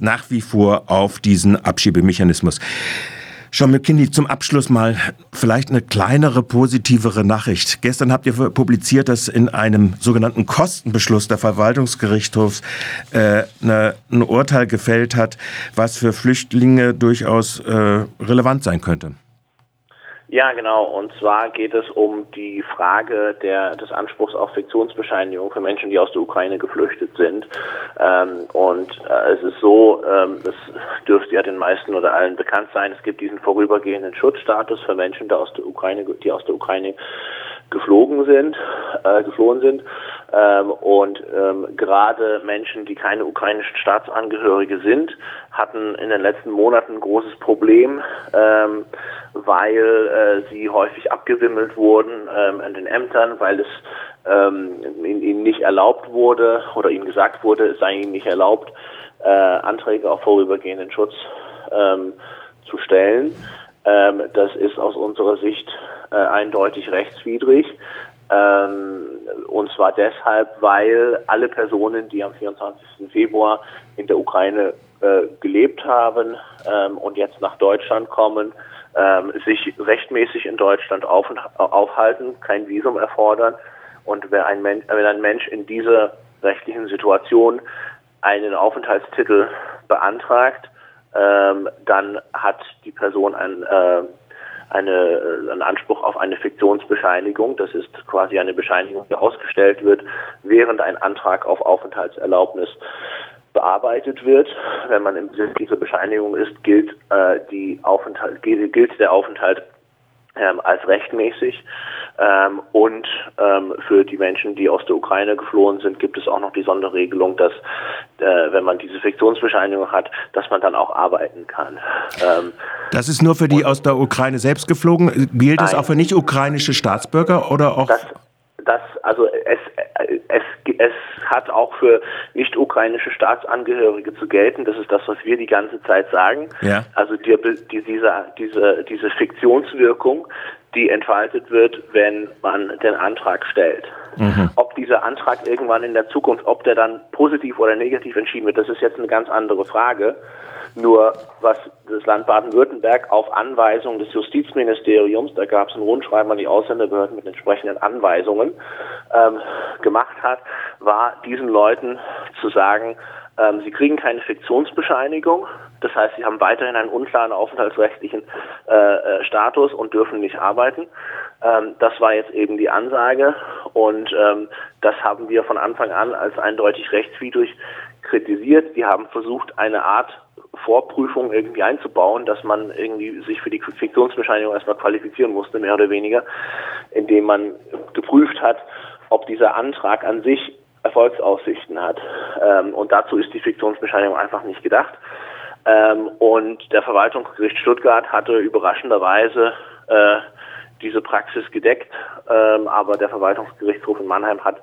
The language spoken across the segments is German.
nach wie vor auf diesen Abschiebemechanismus. Sean McKinney, zum Abschluss mal vielleicht eine kleinere, positivere Nachricht. Gestern habt ihr publiziert, dass in einem sogenannten Kostenbeschluss der Verwaltungsgerichtshof äh, eine, ein Urteil gefällt hat, was für Flüchtlinge durchaus äh, relevant sein könnte. Ja, genau. Und zwar geht es um die Frage der, des Anspruchs auf Fiktionsbescheinigung für Menschen, die aus der Ukraine geflüchtet sind. Ähm, und äh, es ist so, ähm, das dürfte ja den meisten oder allen bekannt sein, es gibt diesen vorübergehenden Schutzstatus für Menschen, die aus der Ukraine, die aus der Ukraine geflogen sind, äh, geflohen sind. Ähm, und ähm, gerade Menschen, die keine ukrainischen Staatsangehörige sind, hatten in den letzten Monaten ein großes Problem, ähm, weil äh, sie häufig abgewimmelt wurden ähm, an den Ämtern, weil es ähm, ihnen nicht erlaubt wurde oder ihnen gesagt wurde, es sei ihnen nicht erlaubt, äh, Anträge auf vorübergehenden Schutz ähm, zu stellen. Ähm, das ist aus unserer Sicht äh, eindeutig rechtswidrig. Ähm, und zwar deshalb, weil alle Personen, die am 24. Februar in der Ukraine äh, gelebt haben ähm, und jetzt nach Deutschland kommen, ähm, sich rechtmäßig in Deutschland auf, aufhalten, kein Visum erfordern. Und wenn ein, Mensch, wenn ein Mensch in dieser rechtlichen Situation einen Aufenthaltstitel beantragt, ähm, dann hat die Person ein, äh, eine, einen Anspruch auf eine Fiktionsbescheinigung. Das ist quasi eine Bescheinigung, die ausgestellt wird, während ein Antrag auf Aufenthaltserlaubnis bearbeitet wird. Wenn man im Besitz dieser Bescheinigung ist, gilt, äh, die Aufenthalt, gilt der Aufenthalt ähm, als rechtmäßig. Ähm, und ähm, für die Menschen, die aus der Ukraine geflohen sind, gibt es auch noch die Sonderregelung, dass äh, wenn man diese Fiktionsbescheinigung hat, dass man dann auch arbeiten kann. Ähm, das ist nur für die aus der Ukraine selbst geflogen. Gilt das auch für nicht ukrainische Staatsbürger oder auch? Das, das also es, es, es hat auch für nicht-ukrainische Staatsangehörige zu gelten. Das ist das, was wir die ganze Zeit sagen. Ja. Also die, die, diese, diese, diese Fiktionswirkung, die entfaltet wird, wenn man den Antrag stellt. Mhm. Ob dieser Antrag irgendwann in der Zukunft, ob der dann positiv oder negativ entschieden wird, das ist jetzt eine ganz andere Frage. Nur was das Land Baden-Württemberg auf Anweisung des Justizministeriums, da gab es ein Rundschreiben an die Ausländerbehörden mit entsprechenden Anweisungen, ähm, gemacht hat, war diesen Leuten zu sagen, ähm, sie kriegen keine Fiktionsbescheinigung, das heißt, sie haben weiterhin einen unklaren aufenthaltsrechtlichen äh, äh, Status und dürfen nicht arbeiten. Ähm, das war jetzt eben die Ansage und ähm, das haben wir von Anfang an als eindeutig rechtswidrig kritisiert. Wir haben versucht, eine Art Vorprüfung irgendwie einzubauen, dass man irgendwie sich für die Fiktionsbescheinigung erstmal qualifizieren musste, mehr oder weniger, indem man geprüft hat, ob dieser Antrag an sich Erfolgsaussichten hat. Ähm, und dazu ist die Fiktionsbescheinigung einfach nicht gedacht. Ähm, und der Verwaltungsgericht Stuttgart hatte überraschenderweise äh, diese Praxis gedeckt, ähm, aber der Verwaltungsgerichtshof in Mannheim hat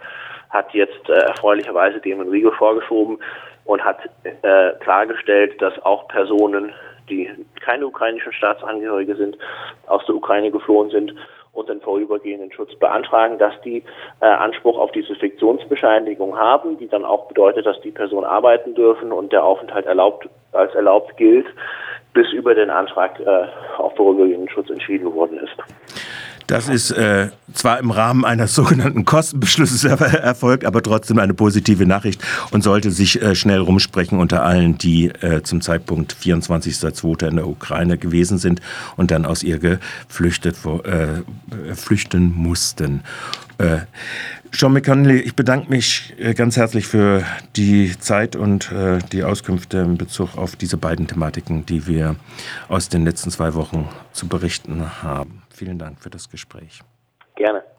hat jetzt äh, erfreulicherweise dem einen Riegel vorgeschoben und hat äh, klargestellt, dass auch Personen, die keine ukrainischen Staatsangehörige sind, aus der Ukraine geflohen sind und den vorübergehenden Schutz beantragen, dass die äh, Anspruch auf diese Fiktionsbescheinigung haben, die dann auch bedeutet, dass die Person arbeiten dürfen und der Aufenthalt erlaubt als erlaubt gilt, bis über den Antrag äh, auf vorübergehenden Schutz entschieden worden ist. Das ist äh, zwar im Rahmen eines sogenannten Kostenbeschlusses erfolgt, aber trotzdem eine positive Nachricht und sollte sich äh, schnell rumsprechen unter allen, die äh, zum Zeitpunkt 24.02. in der Ukraine gewesen sind und dann aus ihr geflüchtet äh, flüchten mussten. Äh, Sean McConnelly, ich bedanke mich äh, ganz herzlich für die Zeit und äh, die Auskünfte in Bezug auf diese beiden Thematiken, die wir aus den letzten zwei Wochen zu berichten haben. Vielen Dank für das Gespräch. Gerne.